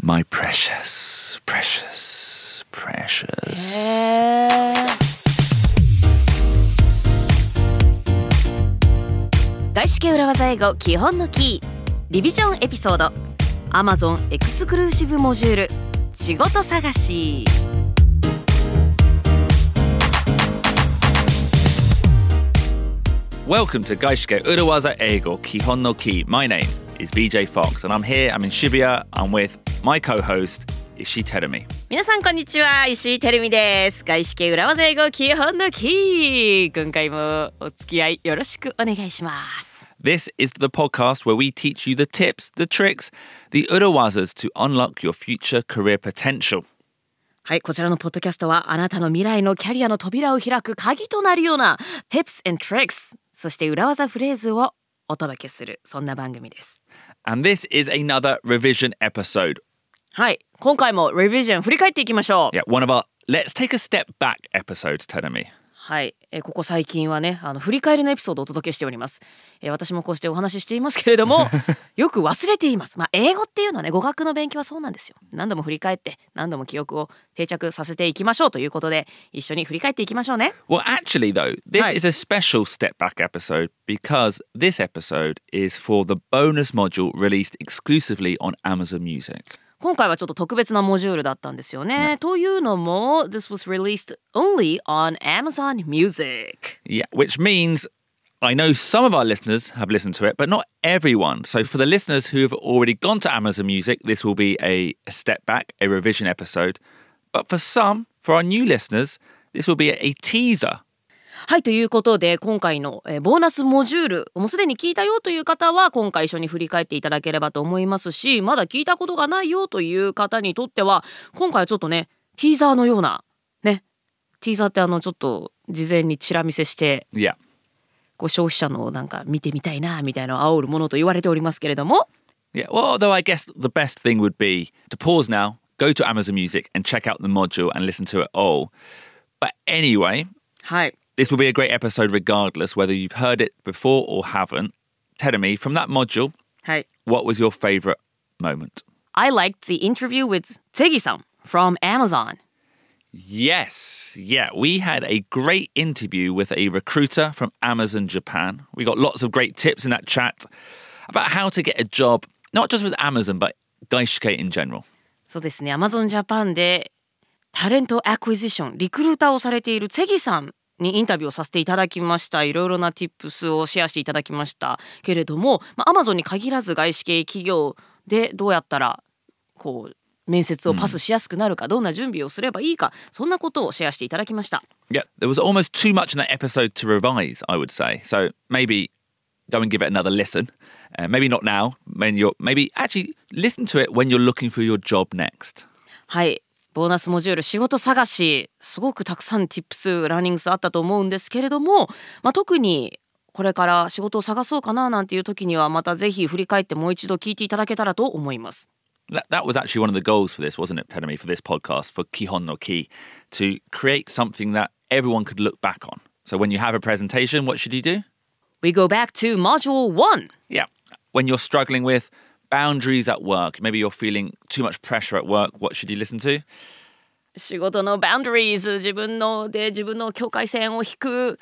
My precious, precious, precious. へー外資系裏技英語基本のキーリビジョンエピソード Amazon エクスクルーシブモジュール仕事探し Welcome to Gaishike Urawaza Eigo Kihon no Ki. My name is BJ Fox and I'm here, I'm in Shibuya, I'm with my co-host, Ishi Terumi. 皆さんこんにちは石井てるみです外資系裏技英語基本のキー今回もお付き合いよろしくお願いします This is the podcast where we teach you the tips, the tricks, the Urawazas to unlock your future career potential. はい、こちらのポッドキャストはあなたの未来のキャリアの扉を開く鍵となるような Tips and Tricks そして裏技フレーズをお届けするそんな番組です。And this is another revision episode. はい、今回も Revision 振り返っていきましょう。Yeah, one of our let's take a step back episodes, Terumi. はい、えーここ最近はねあの振り返りのエピソードをお届けしております、えー私もこうしてお話ししていますけれどもよく忘れていますまあ英語っていうのはね語学の勉強はそうなんですよ何度も振り返って何度も記憶を定着させていきましょうということで一緒に振り返っていきましょうね Well, actually, though, this Right. is a special step back episode because this episode is for the bonus module released exclusively on Amazon Music. 今回はちょっと特別なモジュールだったんですよね。というのも This was released only on Amazon Music Yeah, which means I know some of our listeners have listened to it, but not everyone. So, for the listeners who have already gone to Amazon Music, this will be a, a step back, a revision episode. But for some, for our new listeners, this will be a, a teaser. はいということで今回の、えーボーナスモジュールもうすでに聞いたよという方は今回一緒に振り返っていただければと思いますしまだ聞いたことがないよという方にとっては今回はちょっとねティーザーのようなねティーザーってあのちょっと事前にチラ見せして Yeah. こう消費者のなんか見てみたいなみたいな煽るものと言われておりますけれども Yeah, well, although I guess the best thing would be to pause now, go to Amazon Music and check out the module and listen to it all. But anyway, はい。this will be a great episode regardless whether you've heard it before or haven't. Tell me, from that module, はい。 what was your favorite moment? I liked the interview with Tsegi-san from Amazon. Yes, yeah, we had a great interview with a recruiter from Amazon Japan. We got lots of great tips in that chat about how to get a job, not just with Amazon, but Gaishike in general. そうですね。Amazon Japan でタレントアクイジション、リクルーターをされているツェギさん にインタビューをさせていただきました。いろいろな tips をシェアしていただきましたけれども、まあ、Amazon に限らず外資系企業でどうやったらこう面接をパスしやすくなるか、どんな準備をすればいいか、そんなことをシェアしていただきました。Yeah, there was almost too much in that episode to revise, I would say. So maybe go and give it another listen. Uh, maybe not now. When you're maybe actually listen to it when you're looking for your job next. はい。ボーナスモジュール仕事探しすごくたくさん tips ラーニングスあったと思うんですけれども、まあ、特にこれから仕事を探そうかななんていう時にはまたぜひ振り返ってもう一度聞いていただけたらと思います。That, was actually one of the goals for this, wasn't it, Tenemi, for this podcast, for Kihon no Ki, to create something that everyone could look back on. So when you have a presentation, what should you do? We go back to module 1. Yeah. When you're struggling with boundaries at work, maybe you're feeling too much pressure at work, what should you listen to? 仕事の boundaries 自分ので自分の境界線を引く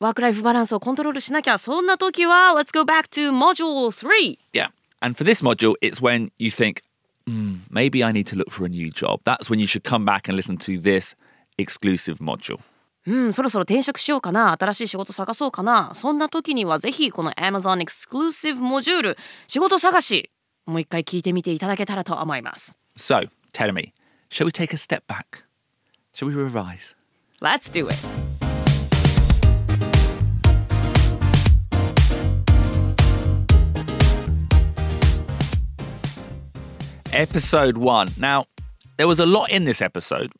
ワークライフバランスをコントロールしなきゃそんな時は Let's go back to module 3 Yeah. And for this module, it's when you think, "Hmm, maybe I need to look for a new job. That's when you should come back and listen to this exclusive module. うん、そろそろ転職しようかな新しい仕事探そうかなそんな時にはぜひこの Amazon Exclusive モジュール仕事探し もう一回聞いてみていただけたらと思います So, tell me, shall we take a step back? Shall we revise? Let's do it Episode one. Now, there was a lot in this episode.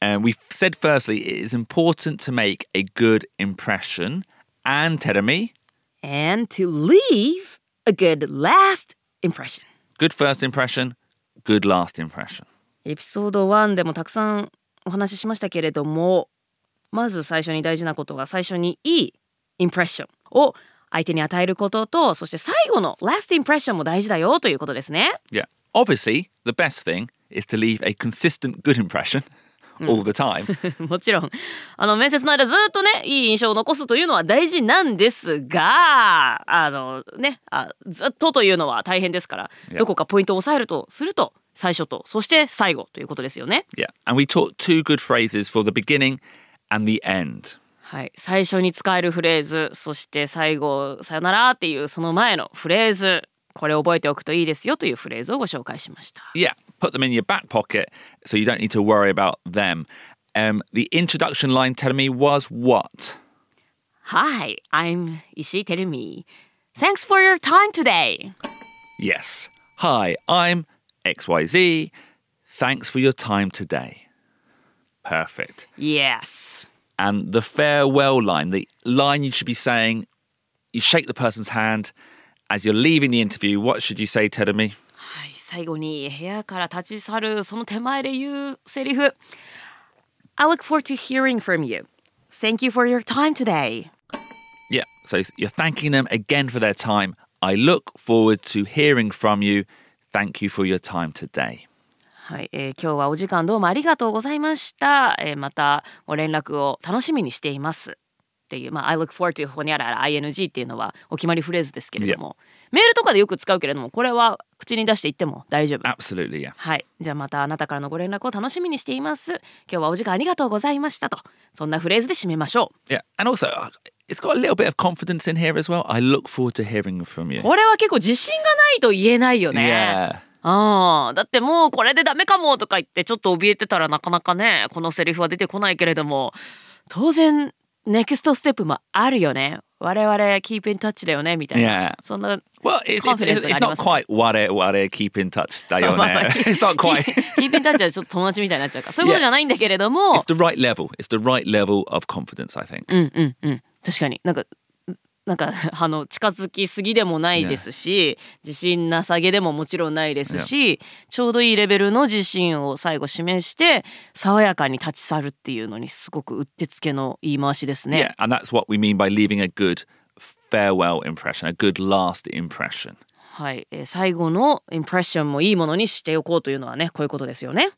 And we said, firstly, it is important to make a good impression. And Teremi, And to leave a good last impression good first impression, good last impression. エピソード1でもたくさんお話ししましたけれどもまず最初に大事なことが最初にいいインプレッションを相手に与えることとそして最後の last impression も大事だよということですね。Yeah. obviously, the best thing is to leave a consistent good impression all the time. もちろんあの面接の間ずっとねいい印象を残すというのは大事なんですがあのねあずっとというのは大変ですから.どこかポイントを押さえるとすると最初とそして最後ということですよね。yeah. And we taught two good phrases for the beginning and the end. はい、最初に使えるフレーズそして最後「さよなら」っていうその前のフレーズこれ覚えておくといいですよというフレーズをご紹介しました。Yeah, put them in your back pocket so you don't need to worry about them. Um, the introduction line, Terumi, was what? Hi, I'm Ishii Terumi. Thanks for your time today. Yes. Hi, I'm XYZ. Thanks for your time today. Perfect. Yes. And the farewell line, the line you should be saying, you shake the person's hand as you're leaving the interview. What should you say, Terumi? はい、最後に部屋から立ち去るその手前で言うセリフ I look forward to hearing from you. Thank you for your time today. Yeah. So you're thanking them again for their time. I look forward to hearing from you. Thank you for your time today. はい、えー今日はお時間どうもありがとうございました。えーまたご連絡を楽しみにしています。っていう、まあ、I look forward to ほにゃらら ing っていうのはお決まりフレーズですけれども、メールとかでよく使うけれども、これは口に出して言っても大丈夫。Absolutely, yeah. はい。じゃあまたあなたからのご連絡を楽しみにしています。今日はお時間ありがとうございましたと。そんなフレーズで締めましょ Yeah. And also, uh, it's got a little bit of confidence in here as well. I look forward to hearing from you. う。これは結構自信がないと言えないよね。Yeah. ああだってもうこれでダメかもとか言ってちょっと怯えてたらなかなかねこのセリフは出てこないけれども当然ネクストステップもあるよね我々 keep in touch だよねみたいな.そんな Well, it's, it's, it's, it's not quite what it, keep in touch. だよね it's not quite. キープインタッチはちょっと友達みたいになっちゃうからそういうことじゃないんだけれども It's the right level. It's the right level of confidence, I think. うんうんうん確かになんかなんかあの近づきすぎでもないですし、自信なさげでももちろんないですし、ちょうどいいレベルの自信を最後示して爽やかに立ち去るっていうのにすごくうってつけの言い回しですね。Yeah, and that's what we mean by leaving a good farewell impression, a good last impression. はい、えー最後のインプレッションもいいものにしておこうというのはねこういうことですよね。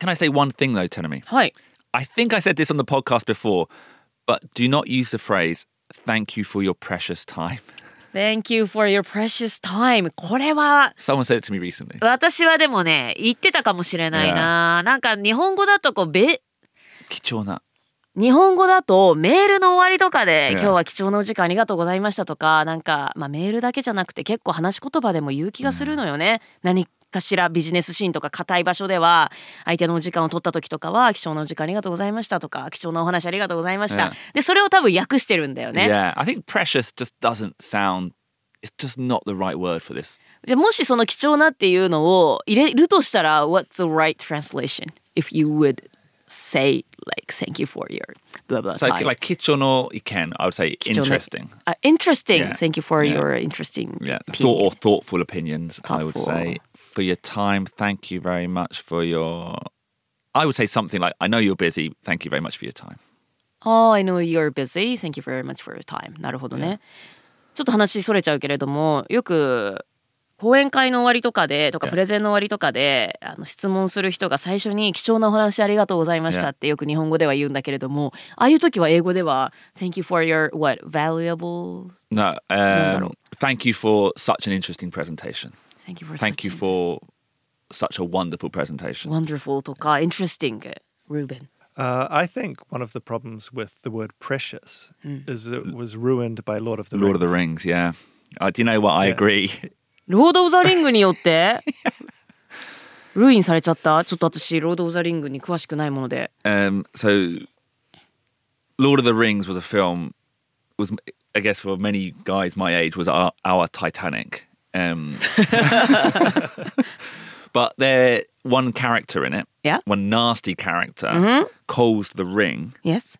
Can I say one thing though, Tenemi? はい。I think I said this on the podcast before, but do not use the phrase "thank you for your precious time." Thank you for your precious time. これは Someone said it to me recently. 私はでもね言ってたかもしれないな。なんか日本語だとこうべ貴重な。日本語だとメールの終わりとかで「Yeah. 今日は貴重なお時間ありがとうございました」とかなんか、まあ、メールだけじゃなくて結構話し言葉でも言う気がするのよね。何かしらビジネスシーンとか硬い場所では相手のお時間を取った時とかは「貴重なお時間ありがとうございました」とか「貴重なお話ありがとうございました」.でそれを多分訳してるんだよね。Yeah, I think precious just doesn't sound. It's just not the right word for this. じゃあもしその貴重なっていうのを入れるとしたら What's the right translation if you would say like thank you for your blah blah So time like kichono iken, I would say interesting. Uh, interesting. Yeah. Thank you for Yeah. your interesting. Yeah, opinion. thought or thoughtful opinions. I would Thoughtful. say for your time. Thank you very much for your. I would say something like, "I know you're busy. Thank you very much for your time." Oh, I know you're busy. Thank you very much for your time. なるほどね。ちょっと話それちゃうけれども、よく講演会の終わりとかでとか Yeah. プレゼンの終わりとかであの質問する人が最初に貴重なお話ありがとうございました Yeah. ってよく日本語では言うんだけれども、ああいう時は英語では Thank you for your what valuable No, um, thank you for such an interesting presentation. Thank you for Thank you for such a wonderful presentation. Wonderful とか ah, interesting, uh, Ruben. Uh, I think one of the problems with the word precious mm. is it was ruined by Lord of the Lord of the Rings, yeah. Uh, do you know what? I agree? Lord of the yeah. agree. ロード・オブ・ザ・リングによってルインされちゃったちょっと私ロード・オブ・ザ・リングに詳しくないもので。Um, so, Lord of the Rings was a film, was I guess for many guys my age, was our, our Titanic. Um, but there one character in it, Yeah. one nasty character, calls the ring Yes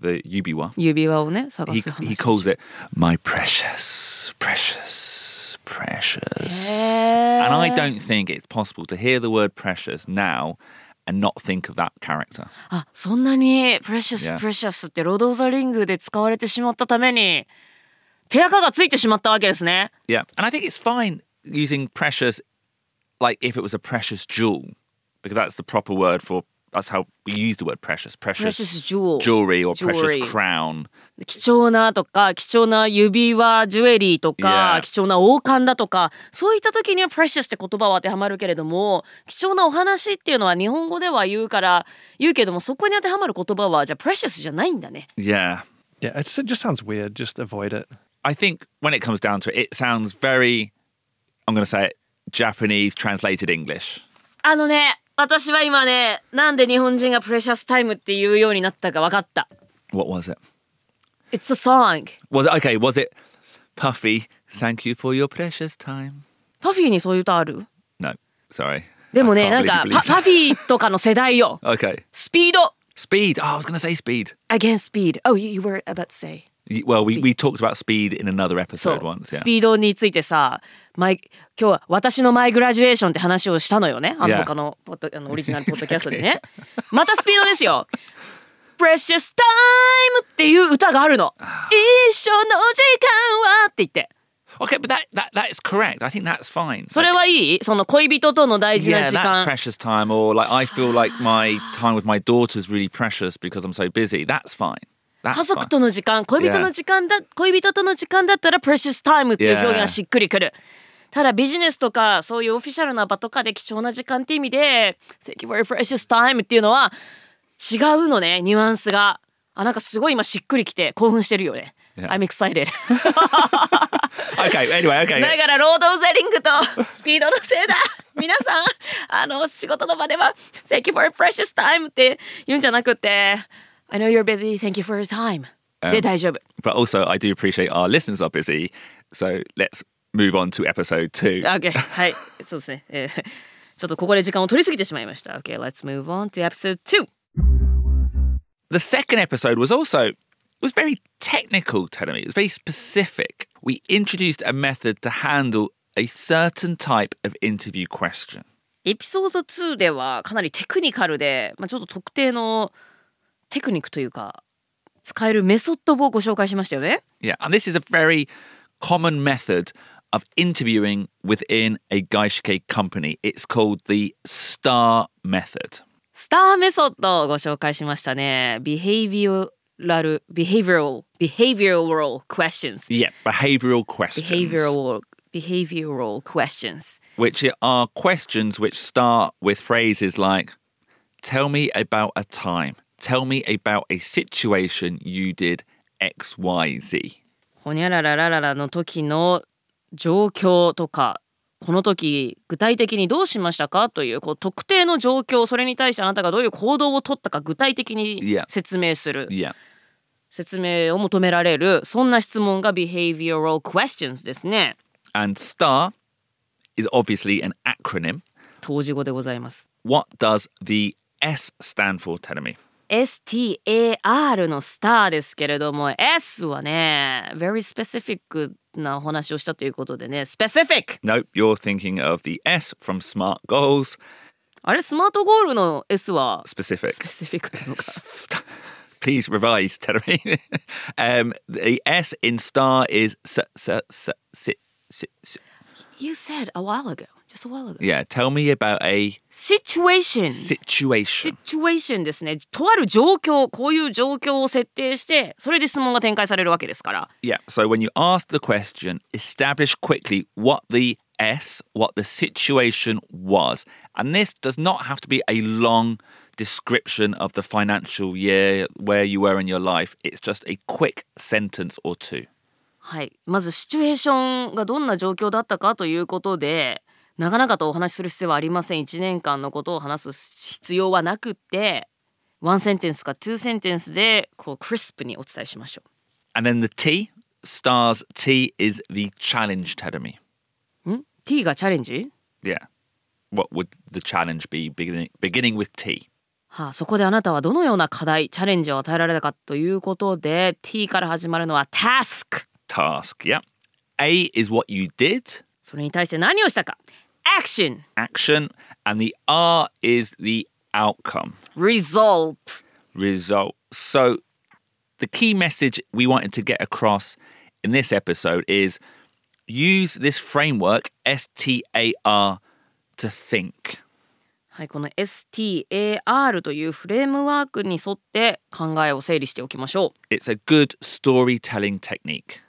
the Yubiwa. 指輪をね探 He す話 he calls it my precious, precious, precious. Yeah. And I don't think it's possible to hear the word precious now and not think of that character. あそんなにプレシャス Yeah. プレシャスってロード・オブ・ザ・リングで使われてしまったために 手垢がついてしまったわけですね Yeah, and I think it's fine using precious like if it was a precious jewel, because that's the proper word for that's how we use the word precious. Precious, precious jewel jewelry or Jewelry. precious crown. 貴重なとか貴重な指輪ジュエリーとか、Yeah. 貴重な王冠だとかそういった時には precious って言葉は当てはまるけれども貴重なお話っていうのは日本語では言うから言うけどもそこに当てはまる言葉はじゃあ precious じゃないんだね Yeah. Yeah, it's, it just sounds weird. Just avoid it. I think when it comes down to it, it sounds very, I'm going to say it, Japanese translated English. あのね私は今ねなんで日本人が precious time って言うようになったか分かった What was it? It's a song Was it okay? Was it Puffy? Thank you for your precious time. パフィーにそういう歌ある No, sorry. でも I ね can't なん believe か you パ believe パフィーとかの世代よ that. Okay. スピード Speed. Oh, I was going to say speed. against speed oh you were about to say Y- Well, we, Speed. we talked about speed in another そう episode once. Yeah. スピードについてさマイ今日は私のマイグラジュエーションって話をしたのよねあの Yeah. 他のポッドあのオリジナルポッドキャストでねまたスピードですよ Precious Time っていう歌があるの一緒の時間はって言って Okay, but that, that that is correct. I think that's fine. それはいいその恋人との大事な yeah, 時 that's 間 precious time. Or like I feel like my time with my daughter is really precious because I'm so busy. That's fine. 家族.との時間恋人の時間だ恋人との時間だったら Precious Time っていう表現がしっくりくるただビジネスとかそういうオフィシャルな場とかで貴重な時間って意味で Thank you for your precious time っていうのは違うのねニュアンスがあなんかすごい今しっくりきて興奮してるよね Yeah. I'm excited okay. Anyway, okay. だからロード・オブ・ザ・リングと スピードのせいだ皆さんあの仕事の場では Thank you for precious time って言うんじゃなくて I know you're busy Thank you for your time で大丈夫 But also, I do appreciate our listeners are busy. So let's move on to episode two. OK はいそうですね、えーちょっとここで時間を取りすぎてしまいました OK let's move on to episode 2 The second episode was also it was very technical, telling me. It was very specific. We introduced a method to handle a certain type of interview question. エピソード2ではかなりテクニカルで、まあ、ちょっと特定の テクニックというか使えるメソッドをご紹介しましたよね Yeah, and this is a very common method of interviewing within a Gaishike company. It's called the STAR method. スターメソッドをご紹介しましたね Behavioral Behavioral Behavioral questions Yeah, behavioral questions. Behavioral Behavioral questions which are questions which start with phrases like tell me about a time Tell me about a situation you did xyz ほにゃらららららの時の状況とかこの時具体的にどうしましたかというこう特定の状況それに対してあなたがどういう行動を取ったか具体的に.説明する yeah 説明を求められるそんな質問が behavioral questions ですね and star is obviously an acronym 当時語でございます what does the s stand for tell me STAR のスターですけれども S はね very specific なお話をしたということでね specific no you're thinking of the s from smart goals あれスマートゴールの S は specific specific なのか St- please revise tell me um the s in star is s- s- s- si- si- si- You said a while ago just a while ago yeah tell me about a situation situation situation ですねとある状況こういう状況を設定してそれで質問が展開されるわけですから Yeah. So when you ask the question, establish quickly what the S, what the situation was. And this does not have to be a long description of the financial year, where you were in your life. It's just a quick sentence or two. はいまずシチュエーションがどんな状況だったかということで長々とお話しする必要はありません1年間のことを話す必要はなくってワンセンテンスかツーセンテンスでこうクリスプにお伝えしましょ And then the T, stars T is the challenge. うん、T がチャレンジ Yeah. What would the challenge be beginning, beginning with T? はあ、そこであなたはどのような課題チャレンジを与えられたかということで T から始まるのは task Task. Yeah. A is what you did, それに対して何をしたか action action. And the R is the outcome. result result. So, the key message we wanted to get across in this episode is use this framework, S T A R, to think. はい、この STAR というフレームワークに沿って考えを整理しておきましょう。 It's a good storytelling technique.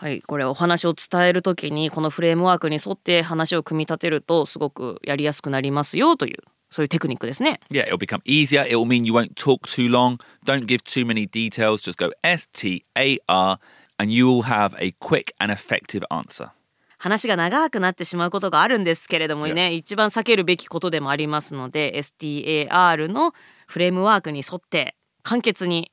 はい、これお話を伝えるときにこのフレームワークに沿って話を組み立てるとすごくやりやすくなりますよというそういうテクニックですね。Yeah, it'll become easier. It will mean you won't talk too long. Don't give too many details. Just go S T A R and you will have a quick and effective answer. 話が長くなってしまうことがあるんですけれどもね、一番避けるべきことでもありますので STAR のフレームワークに沿って簡潔に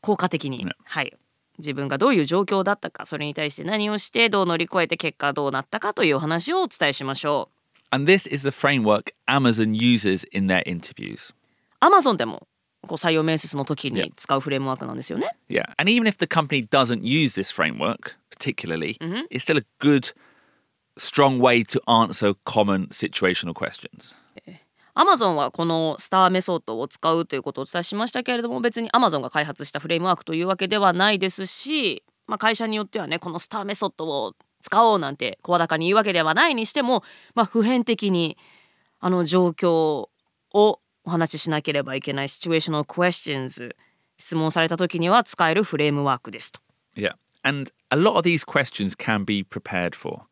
効果的に、ねはい、自分がどういう状況だったかそれに対して何をしてどう乗り越えて結果どうなったかというお話をお伝えしましょう。And this is the framework Amazon uses in their interviews. Amazon でもこう採用面接の時に.使うフレームワークなんですよね。Yeah. And even if the company doesn't use this framework particularly, it's still a good, strong way to answer common situational questions. Amazon はこのスターメソッドを使うということをお伝えしましたけれども別に Amazon が開発したフレームワークというわけではないですし、まあ、会社によってはねこのスターメソッドを使おうなんて声高に言うわけではないにしても、まあ、普遍的にあの状況をお話ししなければいけないシチュエーショナル questions 質問された時には使えるフレームワークですと。Yeah. And a lot of these questions can be prepared for.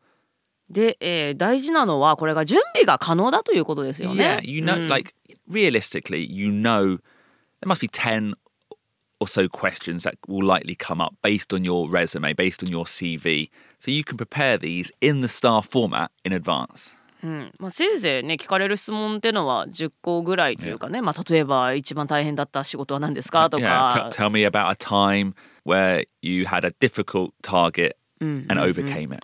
で、えー大事なのはこれが準備が可能だということですよね Yeah,。you know, like realistically, you know, there must be 10 or so questions that will likely come up based on your resume, based on your CV. So you can prepare these in the star format in advance. うんまあ、せいぜいね聞かれる質問っていうのは10個ぐらいというかね、まあ、例えば一番大変だった仕事は何ですかと Yeah, か t- tell me about a time where you had a difficult target and overcame it.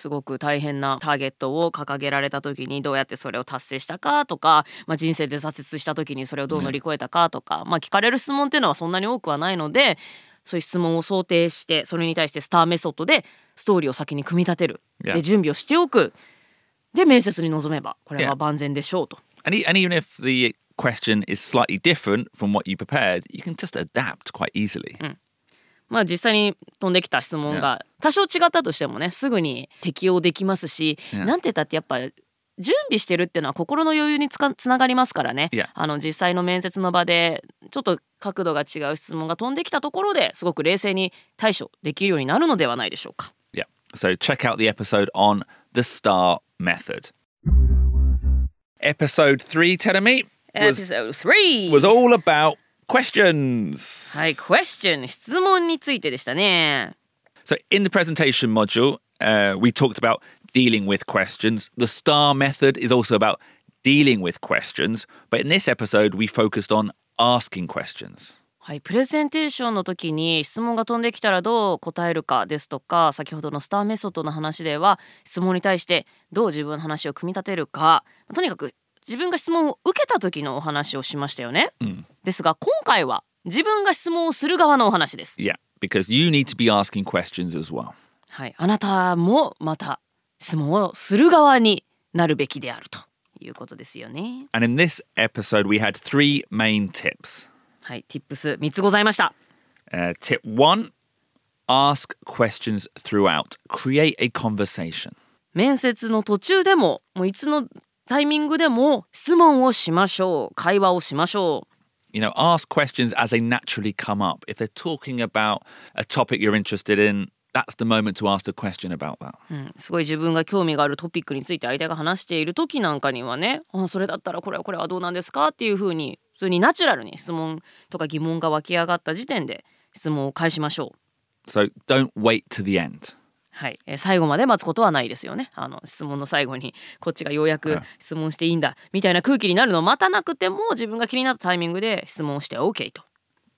すごく大変なターゲットを掲げられた時にどうやってそれを達成したかとか、まあ、人生で挫折した時にそれをどう乗り越えたかとか、まあ、聞かれる質問っていうのはそんなに多くはないのでそういう質問を想定してそれに対してスターメソッドでストーリーを先に組み立てる.で準備をしておくで面接に臨めばこれ.は万全でしょうと。And, e- and even if the question is slightly different from what you prepared, you can just adapt quite easily. まあ実際に飛んできた質問が多少違ったとしてもねすぐに適用できますし、Yeah. なんて言ったってやっぱ準備してるっていうのは心の余裕につかつながりますからね.あの実際の面接の場でちょっと角度が違う質問が飛んできたところですごく冷静に対処できるようになるのではないでしょうか。Yeah. So check out the episode on the STAR method. Episode three, Tenemy, was, Episode 3! was all about questions. はい、question 質問についてでしたね。So in the presentation module, uh, we talked about dealing with questions. The STAR method is also about dealing with questions. But in this episode, we focused on asking questions. はい、プレゼンテーションの時に質問が飛んできたらどう答えるかですとか先ほどのスターメソッドの話では質問に対してどう自分の話を組み立てるかとにかく自分が質問を受けた時のお話をしましたよね、ですが今回は自分が質問をする側のお話です、Yeah, because you need to be asking questions as well. はい、あなたもまた質問をする側になるべきであるということですよね And in this episode, we had three main tips. はい Tips3 つございました Uh, tip one ask questions throughout, create a conversation. 面接の途中でももういつのタイミングでも質問をしましょう会話をしましょう You know, ask questions as they naturally come up. If they're talking about a topic you're interested in, that's the moment to ask a question about that. うん、すごい自分が興味があるトピックについて相手が話している時なんかにはねあそれだったらこれはこれはどうなんですかっていうふうに普通にナチュラルに質問とか疑問が湧き上がった時点で質問を返しましょう。So don't wait to the end. はい、えー最後まで待つことはないですよね。あの質問の最後にこっちがようやく質問していいんだみたいな空気になるのを待たなくても自分が気になったタイミングで質問をして OK と。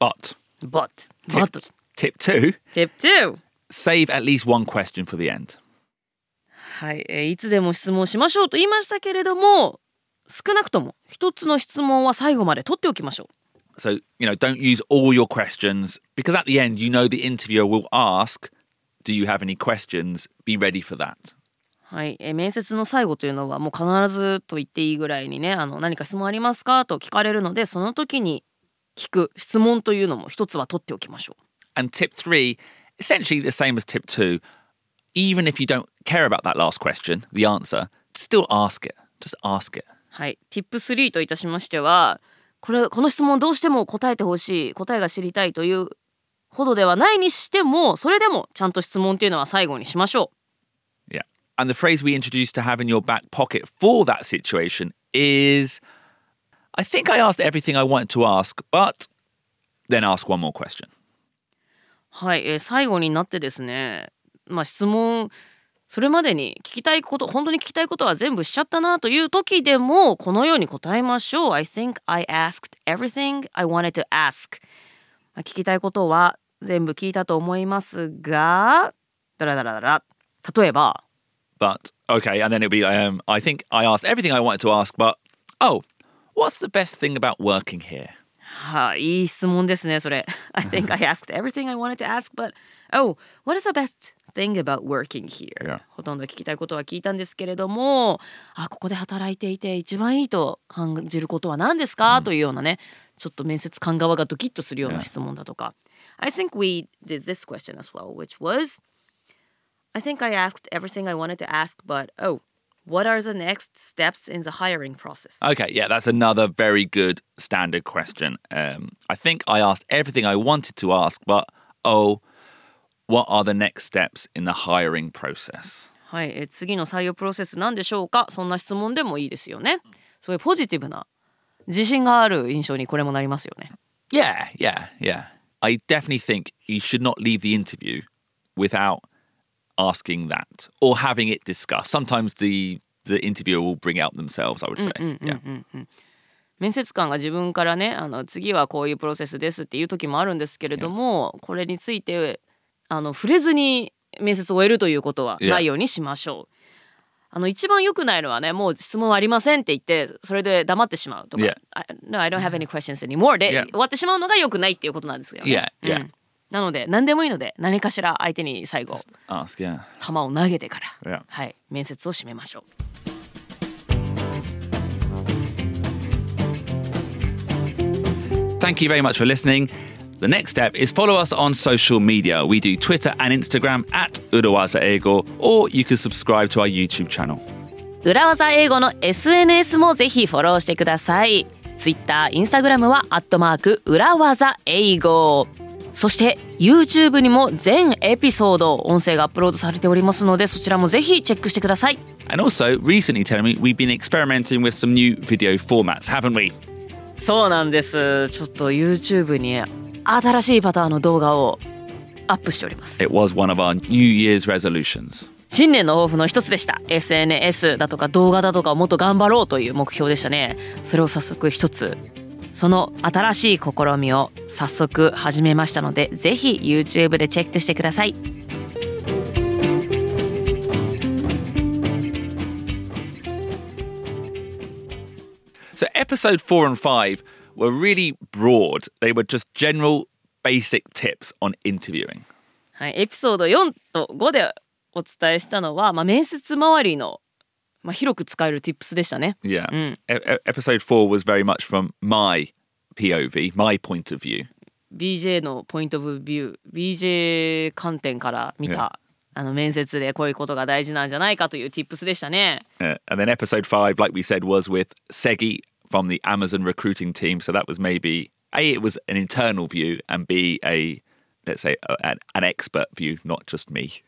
But But, but, tip two tip 2! save at least one question for the end. はい、えーいつでも質問しましょうと言いましたけれども少なくとも一つの質問は最後まで取っておきましょう。So, you know, don't use all your questions because at the end, you know, the interviewer will ask, Do you have any questions? Be ready for that. はい、えー面接の最後というのはもう必ずと言っていいぐらいにねあの何か質問ありますかと聞かれるのでその時に聞く質問というのも一つは取っておきましょう。And tip three, essentially the same as tip two. Even if you don't care about that last question, the answer, still ask it. Just ask it. はい、Tip3 といたしましてはこれこの質問どうしても答えてほしい答えが知りたいというほどではないにしてもそれでもちゃんと質問っていうのは最後にしましょ Yeah. And the phrase we introduced to have in your back pocket for that situation is I think I asked everything I wanted to ask, but then ask one more question. うはい、えー最後になってですねまあ質問それまでに聞きたいこと本当に聞きたいことは全部しちゃったなという時でもこのように答えましょう I think I asked everything I wanted to ask まあ聞きたいことは全部聞いたと思いますがダラダラダラ例えば But okay, and then it'll be um, I think I asked everything I wanted to ask, but oh, what's the best thing about working here? はい、いい質問ですね、それ。I think I asked everything I wanted to ask, but oh, what is the best thing about working here? Yeah. ほとんど聞きたいことは聞いたんですけれども、あ、ここで働いていて一番いいと感じることは何ですか、というようなね、ちょっと面接官側がドキッとするような質問だとか。I think we did this question as well, which was I think I asked everything I wanted to ask, but oh, what are the next steps in the hiring process? Okay, yeah, that's another very good standard question. Um, I think I asked everything I wanted to ask, but oh, what are the next steps in the hiring process? はい、え次の採用プロセスなんでしょうかそんな質問でもいいですよね。そういうポジティブな自信がある印象にこれもなりますよね。 Yeah, yeah, yeah. I definitely think you should not leave the interview without asking that or having it discussed. Sometimes the the interviewer will bring out themselves, I would say. yeah. 面接官が自分からねあの次はこういうプロセスですっていう時もあるんですけれども、これについてあの触れずに面接を終えるということは Yeah. ないようにしましょう。あの一番良くないのはねもう質問ありませんって言ってそれで黙ってしまうとか、Yeah. I, No, I don't have any questions anymore で Yeah. 終わってしまうのが良くないっていうことなんですよね。Yeah, yeah. うんなので何でもいいので何かしら相手に最後.球を投げてから、Yeah. はい、面接を締めましょう。Thank you very much for listening. The next step is follow us on social media. We do Twitter and Instagram at Urawaza Ego, or you can subscribe to our YouTube channel. 裏技英語の SNS もぜひフォローしてください Twitter、Instagram はアットマーク裏技英語そして YouTube にも全エピソード音声がアップロードされておりますのでそちらもぜひチェックしてください And also, recently, tell me, we've been experimenting with some new video formats, haven't we? そうなんですちょっと YouTube に新しいパターンの動画をアップしております。It was one of our New Year's resolutions. 新年の抱負の一つでした。SNS だとか動画だとかをもっと頑張ろうという目標でしたね。それを早速一つその新しい試みを早速始めましたのでぜひ YouTube でチェックしてください。So, episode four and five were really broad. They were just general, basic tips on interviewing. はい、エピソード4と5でお伝えしたのは、まあ、面接周りの、まあ、広く使える tips でしたね Yeah. Mm. E- e- episode four was very much from my POV, my point of view. BJ のポイントオブビュー BJ 観点から見た、あの面接でこういうことが大事なんじゃないかという tips でしたね Uh, and then episode five, like we said, was with Segi from the Amazon recruiting team. So that was maybe A, it was an internal view, and B, a, let's say, an, an expert view, not just me.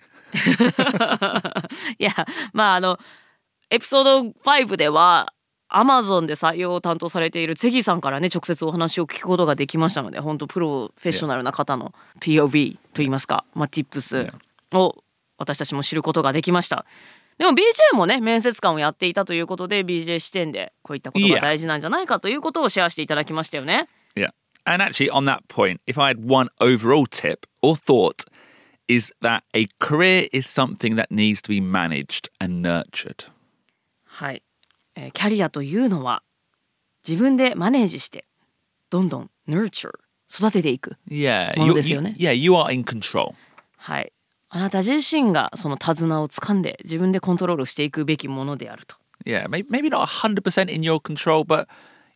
いやまああのエピソード5ではアマゾンで採用を担当されているツェギさんからね直接お話を聞くことができましたので本当プロフェッショナルな方の POV といいますか、まあ、Tips を私たちも知ることができましたでも BJ もね面接官をやっていたということで BJ 視点でこういったことが大事なんじゃないかということをシェアしていただきましたよね Yeah. And actually, on that point, if I had one overall tip or thought, is that a career is something that needs to be managed and nurtured. はい、えーキャリアというのは自分でマネージしてどんどん nurture 育てていく Yeah. もの You, ですよ you, ね。yeah, you are in control. はいあなた自身がその手綱を掴んで自分でコントロールしていくべきものであると Yeah, maybe, not 100% in your control, but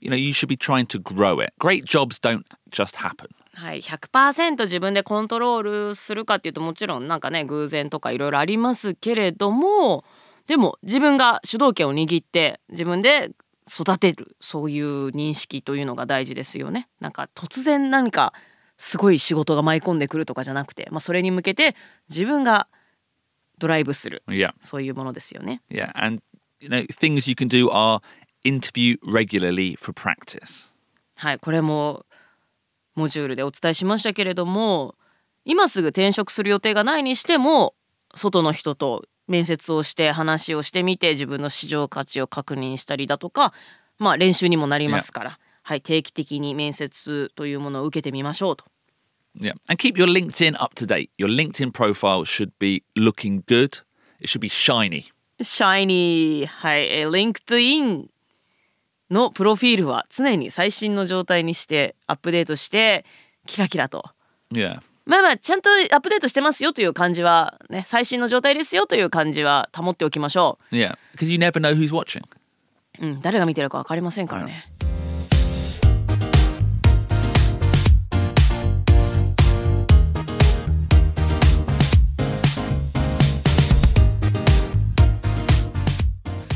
you know, you should be trying to grow it. Great jobs don't just happen. はい、100%自分でコントロールするかっていうともちろんなんかね偶然とかいろいろありますけれどもでも自分が主導権を握って自分で育てるそういう認識というのが大事ですよね。なんか突然何かすごい仕事が舞い込んでくるとかじゃなくて、まあ、それに向けて自分がドライブする Yeah. そういうものですよね。Yeah. And, you know, things you can do are interview regularly for practice. はい、これもモジュールでお伝えしましたけれども今すぐ転職する予定がないにしても外の人と面接をして話をしてみて自分の市場価値を確認したりだとかまあ練習にもなりますから、はい、定期的に面接というものを受けてみましょうと。Yeah. And keep your LinkedIn up to date. Your LinkedIn profile should be looking good. It should be shiny. シャイニー、はい、えー LinkedIn のプロフィールは常に最新の状態にしてアップデートしてキラキラと Yeah. まあまあちゃんとアップデートしてますよという感じはね最新の状態ですよという感じは保っておきましょ Yeah. Because you never know who's watching. う、うん、誰が見てるか分かりませんからね。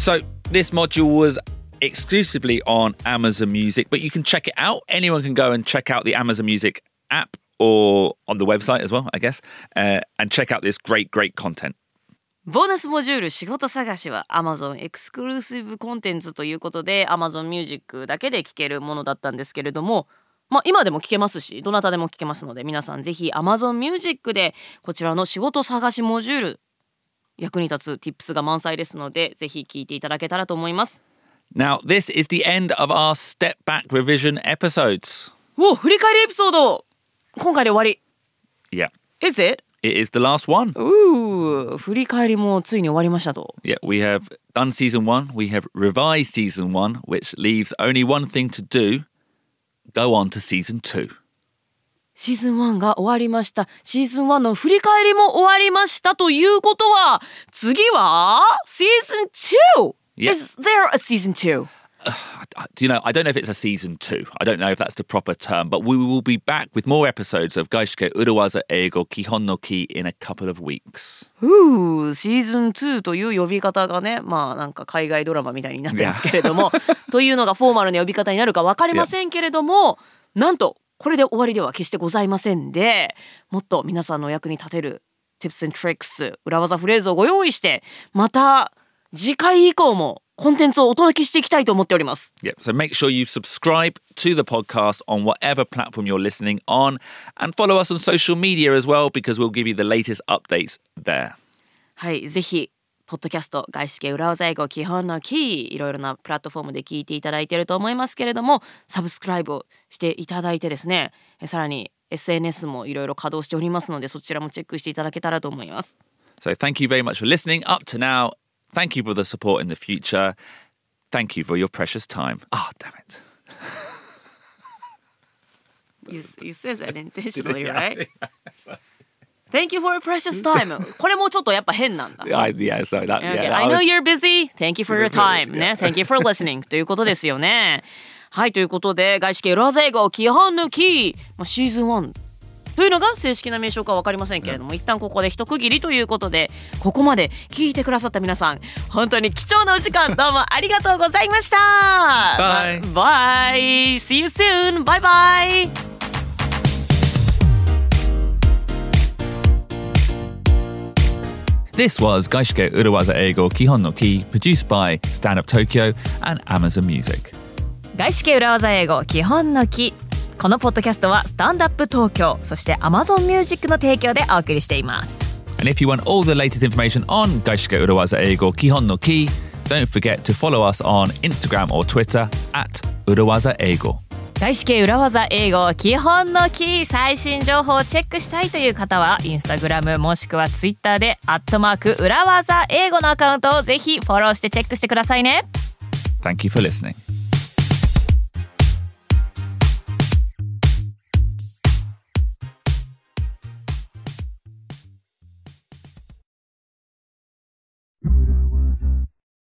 So this module was exclusively on Amazon Music, but you can check it out. Anyone can go and check out the Amazon Music app or on the website as well, I guess, uh, and check out this great, great content. ボーナスモジュール仕事探しは Amazon エクスクルーシブコンテンツということで Amazon Music だけで聴けるものだったんですけれどもまあ今でも聴けますしどなたでも聴けますので皆さんぜひ Amazon Music でこちらの仕事探しモジュール役に立つ Tips が満載ですのでぜひ聞いていただけたらと思います。Now, this is the end of our step back revision episodes. お振り返りエピソード今回で終わり Yeah, Is it? it is the last one. うー振り返りもついに終わりましたと Yeah, we have done season one, we have revised season one, which leaves only one thing to do go on to season two. シーズン1が終わりましたシーズン1の振り返りも終わりましたということは次はシーズン 2! Yeah. Is there a season 2? Uh, Do you know, I don't know if it's a season two. I don't know if that's the proper term, but we will be back with more episodes of Gaishike Urawaza Eigo Kihon no Ki in a couple of weeks. ふうシーズン2という呼び方がねまあなんか海外ドラマみたいになってますけれどもというのがフォーマルな呼び方になるか分かりませんけれどもなんとこれで終わりでは決してございませんでもっと皆さんのお役に立てる Tips and Tricks 裏技フレーズをご用意してまた次回以降もコンテンツをお届けしていきたいと思っております。Yep. So make sure you subscribe to the podcast on whatever platform you're listening on and follow us on social media as well because we'll give you the latest updates there. はい、ぜひポッドキャスト外資系裏技英語基本のキーいろいろなプラットフォームで聞いていただいていると思いますけれどもサブスクライブをしていただいてですねえさらに SNS もいろいろ稼働しておりますのでそちらもチェックしていただけたらと思います。So thank you very much for listening up to now. Thank you for the support in the future. Thank you for your precious time. Ah, damn it. You, you said that intentionally, right? Thank you for precious time. これもちょっとやっぱ変なんだ。thank you for your time.、ということですよね。はい、ということで、外資系ロゼ語基本抜き、まあ、シーズン1というのが正式な名称か分かりませんけれども、一旦ここで一区切りということで、ここまで聞いてくださった皆さん、本当に貴重なお時間、どうもありがとうございました。バイバイ。See you soon. バイバイ。This was Gaishike Urawaza Eigo Kihon no Ki, produced by Stand Up Tokyo and Amazon Music. 外資系裏技英語基本の木このポッドキャストはスタンダップ東京そして Amazon Music の提供でお送りしています And if you want all the latest information on Gaishike Urawaza Eigo Kihon no Ki, don't forget to follow us on Instagram or Twitter at Urawaza Eigo. 外資系裏技英語基本のキー最新情報をチェックしたいという方はインスタグラムもしくはツイッターでアットマーク裏技英語のアカウントをぜひフォローしてチェックしてくださいね Thank you for listening.